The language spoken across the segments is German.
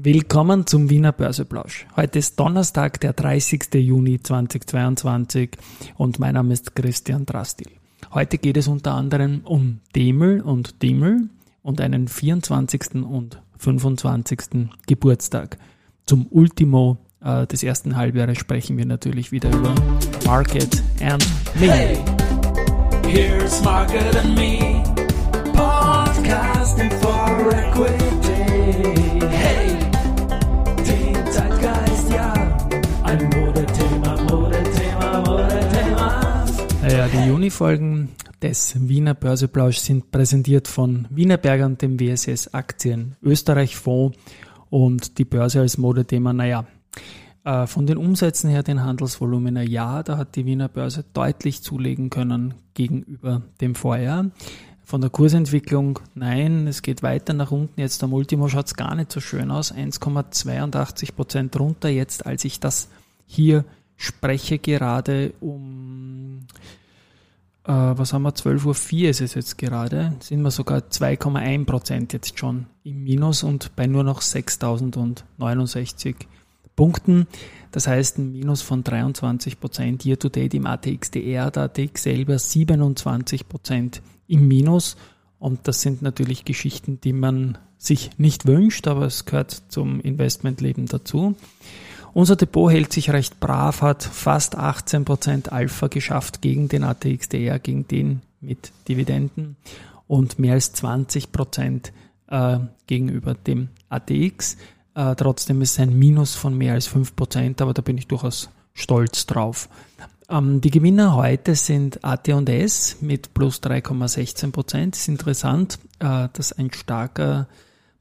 Willkommen zum Wiener Börseplausch. Heute ist Donnerstag, der 30. Juni 2022 und mein Name ist Christian Drastil. Heute geht es unter anderem um Demel und Demel und einen 24. und 25. Geburtstag. Zum Ultimo äh, des ersten Halbjahres sprechen wir natürlich wieder über Market and Me. Hey, here's Market and Me, podcasting for equity. Die Juni-Folgen des Wiener Börseplausch sind präsentiert von Wienerberger und dem WSS Aktien Österreich Fonds und die Börse als Modethema. Naja, äh, von den Umsätzen her, den Handelsvolumina, ja, da hat die Wiener Börse deutlich zulegen können gegenüber dem Vorjahr. Von der Kursentwicklung, nein, es geht weiter nach unten. Jetzt am Ultimo schaut es gar nicht so schön aus. 1,82 Prozent runter jetzt, als ich das hier spreche, gerade um äh, was haben wir, 12.04 Uhr ist es jetzt gerade, sind wir sogar 2,1 Prozent jetzt schon im Minus und bei nur noch 6.069 Punkten. Das heißt ein Minus von 23 Prozent year to date im ATXDR, der ATX selber 27 Prozent im Minus. Und das sind natürlich Geschichten, die man sich nicht wünscht, aber es gehört zum Investmentleben dazu. Unser Depot hält sich recht brav, hat fast 18% Alpha geschafft gegen den ATXDR, gegen den mit Dividenden und mehr als 20% äh, gegenüber dem ATX. Äh, trotzdem ist es ein Minus von mehr als 5%, aber da bin ich durchaus stolz drauf. Ähm, die Gewinner heute sind AT&S mit plus 3,16%. ist interessant, äh, dass ein starker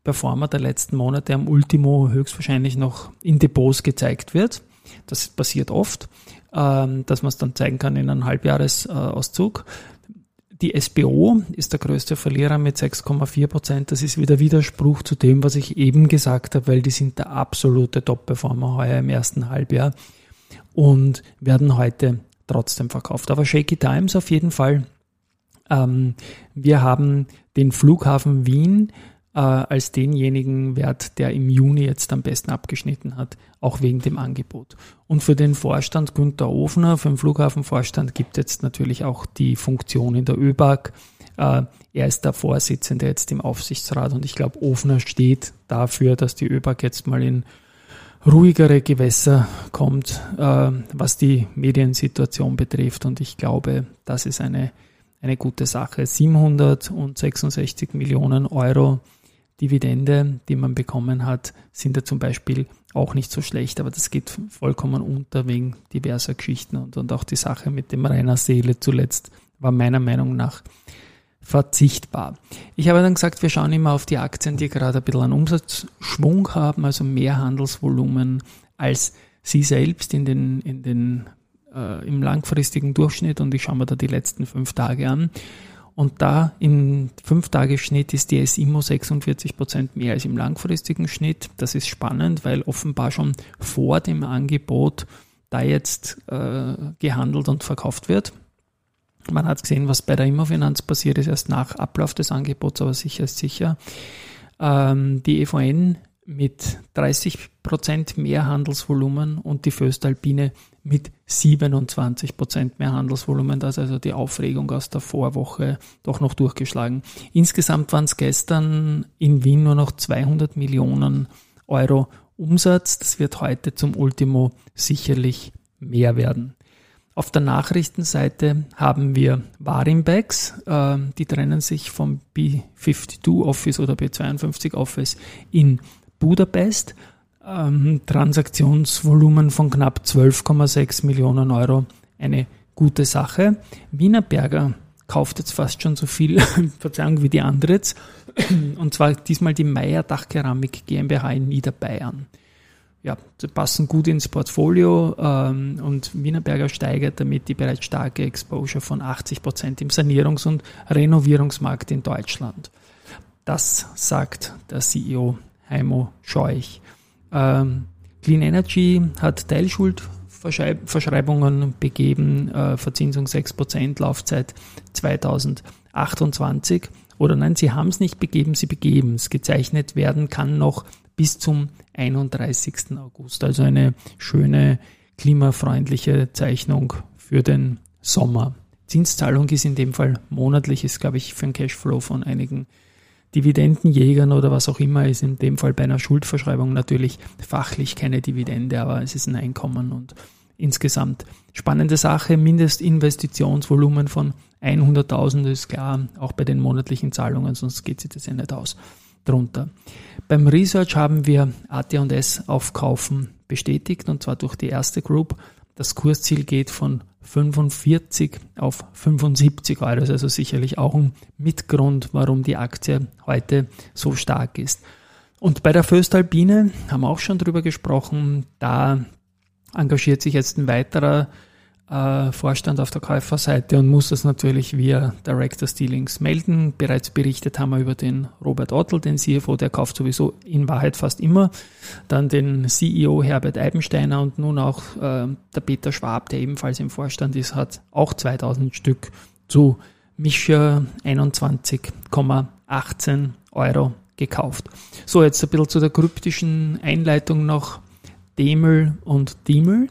Performer der letzten Monate am Ultimo höchstwahrscheinlich noch in Depots gezeigt wird. Das passiert oft, ähm, dass man es dann zeigen kann in einem Halbjahresauszug. Die SBO ist der größte Verlierer mit 6,4 Prozent. Das ist wieder Widerspruch zu dem, was ich eben gesagt habe, weil die sind der absolute Top-Performer heuer im ersten Halbjahr und werden heute trotzdem verkauft. Aber Shaky Times auf jeden Fall. Ähm, wir haben den Flughafen Wien äh, als denjenigen Wert, der im Juni jetzt am besten abgeschnitten hat, auch wegen dem Angebot. Und für den Vorstand Günther Ofner, für den Flughafenvorstand gibt jetzt natürlich auch die Funktion in der ÖBAG. Äh, er ist der Vorsitzende jetzt im Aufsichtsrat und ich glaube, Ofner steht dafür, dass die ÖBAG jetzt mal in ruhigere Gewässer kommt, äh, was die Mediensituation betrifft. Und ich glaube, das ist eine, eine gute Sache. 766 Millionen Euro Dividende, die man bekommen hat, sind ja zum Beispiel auch nicht so schlecht, aber das geht vollkommen unter wegen diverser Geschichten und, und auch die Sache mit dem Rainer Seele zuletzt war meiner Meinung nach verzichtbar. Ich habe dann gesagt, wir schauen immer auf die Aktien, die gerade ein bisschen einen Umsatzschwung haben, also mehr Handelsvolumen als sie selbst in den, in den, äh, im langfristigen Durchschnitt und ich schaue mir da die letzten fünf Tage an. Und da im 5-Tage-Schnitt ist die SIMO 46 Prozent mehr als im langfristigen Schnitt. Das ist spannend, weil offenbar schon vor dem Angebot da jetzt äh, gehandelt und verkauft wird. Man hat gesehen, was bei der Immofinanz passiert ist, erst nach Ablauf des Angebots, aber sicher ist sicher. Ähm, die EVN mit 30 Prozent mehr Handelsvolumen und die Föstalpine mit 27 Prozent mehr Handelsvolumen. Da ist also die Aufregung aus der Vorwoche doch noch durchgeschlagen. Insgesamt waren es gestern in Wien nur noch 200 Millionen Euro Umsatz. Das wird heute zum Ultimo sicherlich mehr werden. Auf der Nachrichtenseite haben wir Warimbex, äh, die trennen sich vom B52 Office oder B52 Office in Budapest. Ähm, Transaktionsvolumen von knapp 12,6 Millionen Euro. Eine gute Sache. Wiener Berger kauft jetzt fast schon so viel, Verzeihung, wie die andere jetzt. Und zwar diesmal die Meier Dachkeramik GmbH in Niederbayern. Ja, sie passen gut ins Portfolio ähm, und Wienerberger steigert damit die bereits starke Exposure von 80 Prozent im Sanierungs- und Renovierungsmarkt in Deutschland. Das sagt der CEO Heimo Scheuch. Ähm, Clean Energy hat Teilschuldverschreibungen begeben, äh, Verzinsung 6%, Laufzeit 2028. Oder nein, sie haben es nicht begeben, sie begeben es. Gezeichnet werden kann noch bis zum 31. August. Also eine schöne klimafreundliche Zeichnung für den Sommer. Zinszahlung ist in dem Fall monatlich, ist glaube ich für einen Cashflow von einigen Dividendenjägern oder was auch immer, ist in dem Fall bei einer Schuldverschreibung natürlich fachlich keine Dividende, aber es ist ein Einkommen und insgesamt spannende Sache. Mindestinvestitionsvolumen von 100.000 ist klar, auch bei den monatlichen Zahlungen, sonst geht sich das ja nicht aus drunter. Beim Research haben wir AT&S aufkaufen bestätigt und zwar durch die erste Group. Das Kursziel geht von 45 auf 75 Euro. Das ist also sicherlich auch ein Mitgrund, warum die Aktie heute so stark ist. Und bei der Föstalpine haben wir auch schon drüber gesprochen. Da engagiert sich jetzt ein weiterer äh, Vorstand auf der Käuferseite und muss das natürlich via Director Dealings melden. Bereits berichtet haben wir über den Robert Ottel, den CFO, der kauft sowieso in Wahrheit fast immer. Dann den CEO Herbert Eibensteiner und nun auch äh, der Peter Schwab, der ebenfalls im Vorstand ist, hat auch 2000 Stück zu Mischer 21,18 Euro gekauft. So, jetzt ein bisschen zu der kryptischen Einleitung noch Demel und Diemel.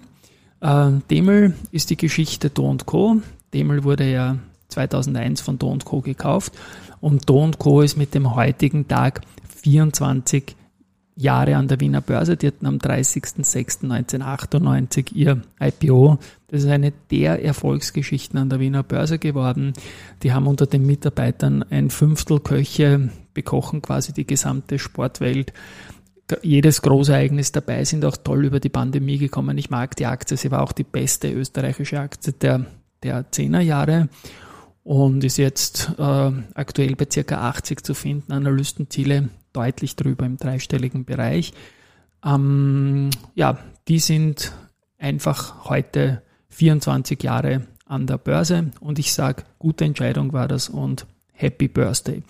Äh, Demel ist die Geschichte Do Co. Demel wurde ja 2001 von Do Co. gekauft und Do Co. ist mit dem heutigen Tag 24 Jahre an der Wiener Börse. Die hatten am 30.06.1998 ihr IPO. Das ist eine der Erfolgsgeschichten an der Wiener Börse geworden. Die haben unter den Mitarbeitern ein Fünftel Köche bekochen quasi die gesamte Sportwelt jedes Großereignis dabei, sind auch toll über die Pandemie gekommen. Ich mag die Aktie, sie war auch die beste österreichische Aktie der, der 10er Jahre und ist jetzt äh, aktuell bei circa 80 zu finden. Analystenziele deutlich drüber im dreistelligen Bereich. Ähm, ja, die sind einfach heute 24 Jahre an der Börse und ich sage, gute Entscheidung war das und Happy Birthday.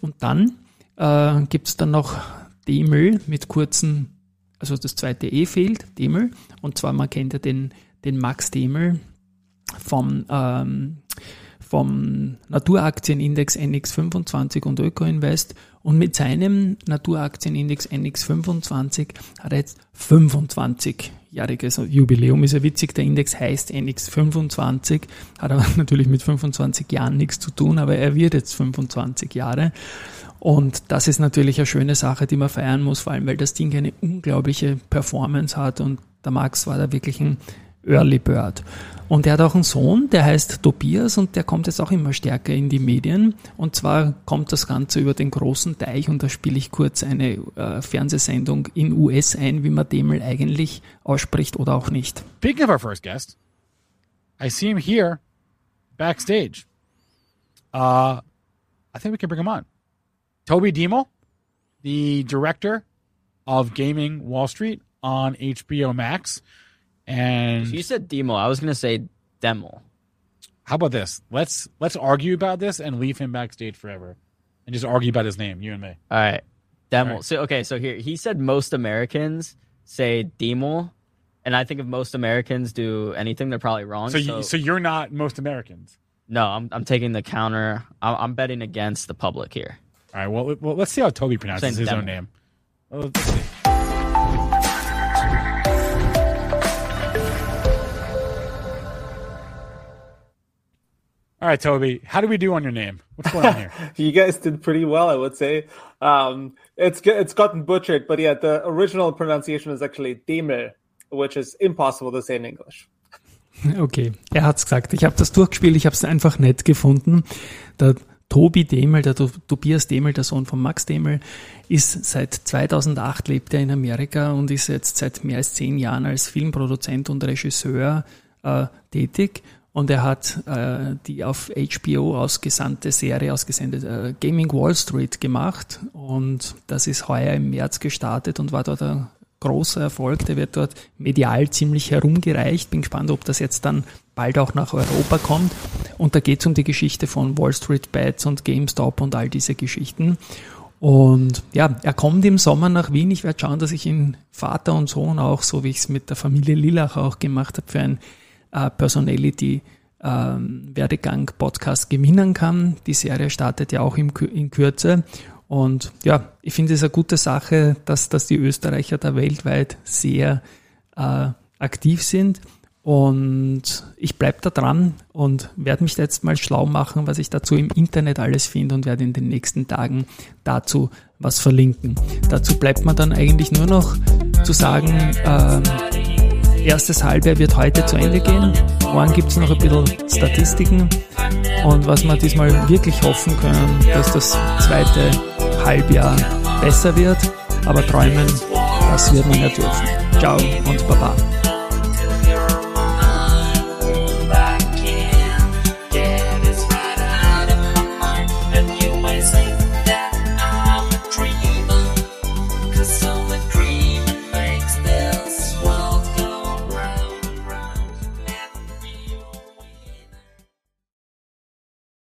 Und dann äh, gibt es dann noch Demel mit kurzen, also das zweite E fehlt, Demel. Und zwar, man kennt ja den, den Max Demel vom, ähm, vom Naturaktienindex NX25 und Ökoinvest. Und mit seinem Naturaktienindex NX25 hat er jetzt 25-jähriges Jubiläum. Ist ja witzig, der Index heißt NX25, hat aber natürlich mit 25 Jahren nichts zu tun, aber er wird jetzt 25 Jahre. Und das ist natürlich eine schöne Sache, die man feiern muss, vor allem weil das Ding eine unglaubliche Performance hat und der Max war da wirklich ein Early Bird. Und er hat auch einen Sohn, der heißt Tobias und der kommt jetzt auch immer stärker in die Medien. Und zwar kommt das Ganze über den großen Teich und da spiele ich kurz eine äh, Fernsehsendung in US ein, wie man Demel eigentlich ausspricht oder auch nicht. Speaking of our first guest, I see him here backstage. Uh, I think we can bring him on. Toby Demel, the director of Gaming Wall Street on HBO Max. And you said Demo. I was gonna say Demo. How about this? Let's let's argue about this and leave him backstage forever, and just argue about his name, you and me. All right, Demo. Right. So okay, so here he said most Americans say Demo, and I think if most Americans do anything, they're probably wrong. So, so, you, so you're not most Americans. No, I'm I'm taking the counter. I'm, I'm betting against the public here. All right. Well, well let's see how Toby pronounces his demo. own name. Well, All right, Toby. How do we do on your name? What's going on here? you guys did pretty well, I would say. Um, it's it's gotten butchered, but yeah, the original pronunciation is actually Demel, which is impossible to say in English. Okay, er hat's gesagt. Ich habe das durchgespielt, ich habe es einfach nett gefunden. Der Tobi Demel, der Tobias Demel, der Sohn von Max Demel, ist seit 2008 lebt er in Amerika und ist jetzt seit mehr als zehn Jahren als Filmproduzent und Regisseur äh, tätig. Und er hat äh, die auf HBO ausgesandte Serie, ausgesendet äh, Gaming Wall Street gemacht. Und das ist heuer im März gestartet und war dort ein großer Erfolg. Der wird dort medial ziemlich herumgereicht. Bin gespannt, ob das jetzt dann bald auch nach Europa kommt. Und da geht es um die Geschichte von Wall Street Bets und GameStop und all diese Geschichten. Und ja, er kommt im Sommer nach Wien. Ich werde schauen, dass ich ihn Vater und Sohn auch, so wie ich es mit der Familie Lillach auch gemacht habe, für ein äh, Personality ähm, Werdegang Podcast gewinnen kann. Die Serie startet ja auch im, in Kürze. Und ja, ich finde es eine gute Sache, dass, dass die Österreicher da weltweit sehr äh, aktiv sind. Und ich bleibe da dran und werde mich jetzt mal schlau machen, was ich dazu im Internet alles finde und werde in den nächsten Tagen dazu was verlinken. Dazu bleibt mir dann eigentlich nur noch zu sagen, äh, erstes Halbjahr wird heute zu Ende gehen. Morgen gibt es noch ein bisschen Statistiken. Und was wir diesmal wirklich hoffen können, dass das zweite Halbjahr besser wird. Aber träumen, das wird man ja dürfen. Ciao und Baba.